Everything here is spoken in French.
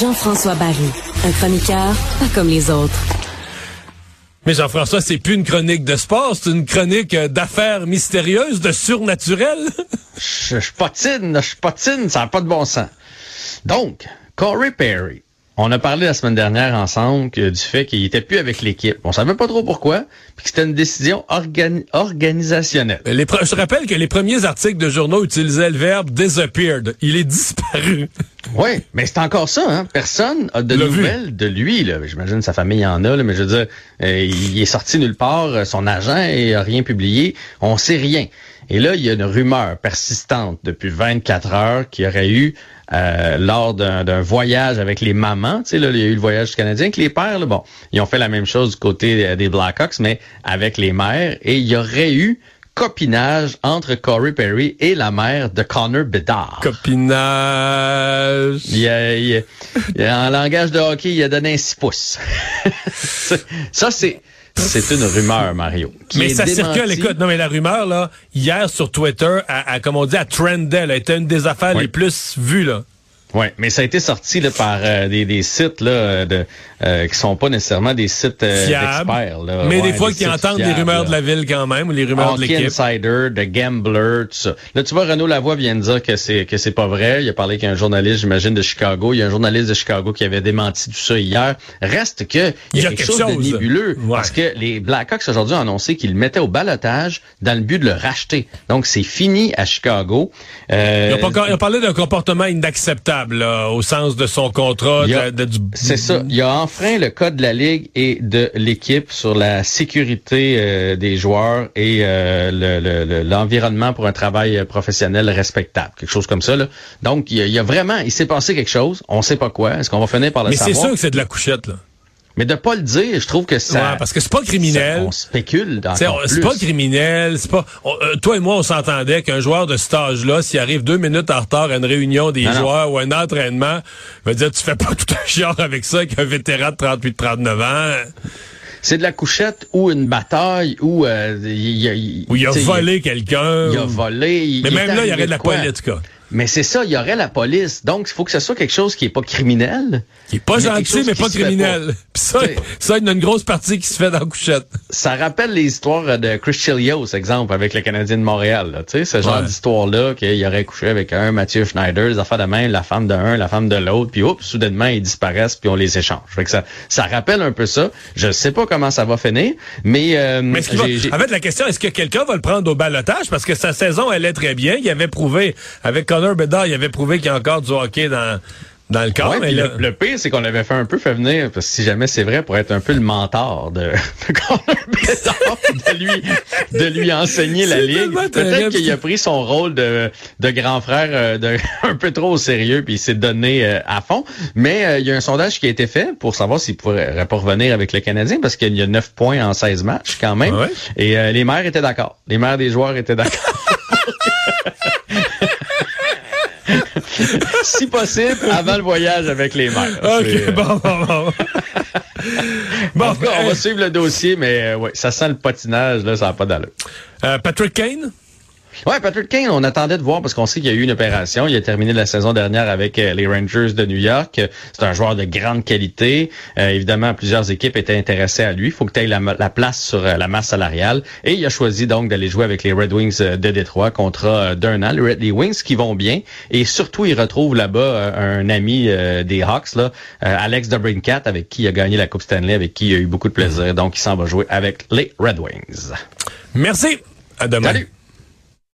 Jean-François Barry, un chroniqueur pas comme les autres. Mais Jean-François, c'est plus une chronique de sport, c'est une chronique euh, d'affaires mystérieuses, de surnaturel. je, je patine, je patine, ça n'a pas de bon sens. Donc, Corey Perry, on a parlé la semaine dernière ensemble du fait qu'il était plus avec l'équipe. On savait pas trop pourquoi, puis que c'était une décision organisationnelle. Les je rappelle que les premiers articles de journaux utilisaient le verbe disappeared. Il est disparu. Oui, mais c'est encore ça. Hein? Personne a de nouvelles de lui. J'imagine sa famille en a, mais je veux dire, euh, il est sorti nulle part. Euh, son agent n'a rien publié. On sait rien. Et là, il y a une rumeur persistante depuis 24 heures qu'il y aurait eu euh, lors d'un voyage avec les mamans. Tu sais, là, il y a eu le voyage canadien avec les pères. Là, bon, ils ont fait la même chose du côté des Blackhawks, mais avec les mères. Et il y aurait eu copinage entre Corey Perry et la mère de Connor Bedard. Copinage. Il a, il en langage de hockey, il a donné un 6 pouces. ça, c'est... C'est une rumeur, Mario. Mais ça circule, écoute, non mais la rumeur, là, hier sur Twitter, a, comme on dit, à trendait, a été une des affaires les plus vues, là. Oui, mais ça a été sorti là, par euh, des, des, sites là, de, euh, qui sont pas nécessairement des sites euh, d'experts. Mais des fois qui entendent des rumeurs de la ville quand même, ou les rumeurs de l'équipe. Insider, de Gambler, tout ça. Là, tu vois, Renaud Lavoie vient de dire que c'est que c'est pas vrai. Il a parlé qu'un journaliste, j'imagine, de Chicago. Il y a un journaliste de Chicago qui avait démenti tout ça hier. Reste que il y a, quelque, chose, de nébuleux. Parce que les Blackhawks aujourd'hui ont annoncé qu'ils le mettaient au balotage dans le but de le racheter. Donc, c'est fini à Chicago. Euh, il, a parlé d'un comportement inacceptable au sens de son contrat. C'est ça. Il a enfreint le code de la Ligue et de l'équipe sur la sécurité euh, des joueurs et euh, l'environnement pour un travail professionnel respectable. Quelque chose comme ça. Là. Donc, il y, a, vraiment... Il s'est passé quelque chose. On sait pas quoi. Est-ce qu'on va finir par le savoir? Mais c'est sûr que c'est de la couchette, là. Mais de pas le dire, je trouve que ça. Ouais, parce que c'est pas criminel. on spécule dans C'est pas criminel. C'est pas. Euh, toi et moi, on s'entendait qu'un joueur de cet âge-là, s'il arrive deux minutes en retard à une réunion des joueurs ou un entraînement, veut dire tu fais pas tout un genre avec ça avec un vétéran de 38-39 ans. C'est de la couchette ou une bataille ou euh, il, il, il a volé quelqu'un. Il a volé. Mais même là, il y aurait de la politique. Mais c'est ça, il y aurait la police. Donc, il faut que ce soit quelque chose qui est pas criminel. Qui est pas gentil, mais pas criminel. ça, ça, il y a une grosse partie qui se fait dans la couchette. Ça rappelle les histoires de Chris Chilios, exemple, avec le Canadien de Montréal. Tu sais, ce genre d'histoire-là, qu'il aurait couché avec un Mathieu Schneider, les affaires de main, la femme d'un, la femme de l'autre, puis oups, soudainement, ils disparaissent, puis on les échange. Fait que ça, ça rappelle un peu ça. Je sais pas comment ça va finir, mais... Euh, mais ce va... En fait, la question, est-ce que quelqu'un va le prendre au balotage? Parce que sa saison, elle est très bien. Il avait prouvé avec Connor Bedard, il avait prouvé qu'il y a encore du hockey dans dans le corps. mais le, pire, c'est qu'on l'avait fait un peu fait venir, parce que si jamais c'est vrai, pour être un peu le mentor de, de, de lui, de lui enseigner la ligue. Peut-être qu'il a pris son rôle de, de grand frère euh, de, un peu trop au sérieux, puis il s'est donné euh, à fond. Mais euh, il y a un sondage qui a été fait pour savoir s'il pourrait pas revenir avec le Canadien, parce qu'il y a 9 points en 16 matchs quand même. Et les maires étaient d'accord. Les maires des joueurs étaient d'accord. si possible, avant le voyage avec les mères. OK, bon, bon, bon. bon, en tout cas, on va suivre le dossier, mais euh, ouais, ça sent le patinage, là, ça n'a pas d'allure. Euh, Patrick Kane? Ouais, Patrick Kane, on attendait de voir parce qu'on sait qu'il y a eu une opération. Il a terminé la saison dernière avec euh, les Rangers de New York. C'est un joueur de grande qualité. Euh, évidemment, plusieurs équipes étaient intéressées à lui. Il faut que tu aies la, place sur euh, la masse salariale. Et il a choisi donc d'aller jouer avec les Red Wings de Détroit, contrat d'un an. Les Wings qui vont bien. Et surtout, il retrouve là-bas un ami des Hawks, là, Alex DeBrincat, avec qui il a gagné la Coupe Stanley, avec qui il a eu beaucoup de plaisir. Donc, il s'en va jouer avec les Red Wings. Merci. À demain. Salut.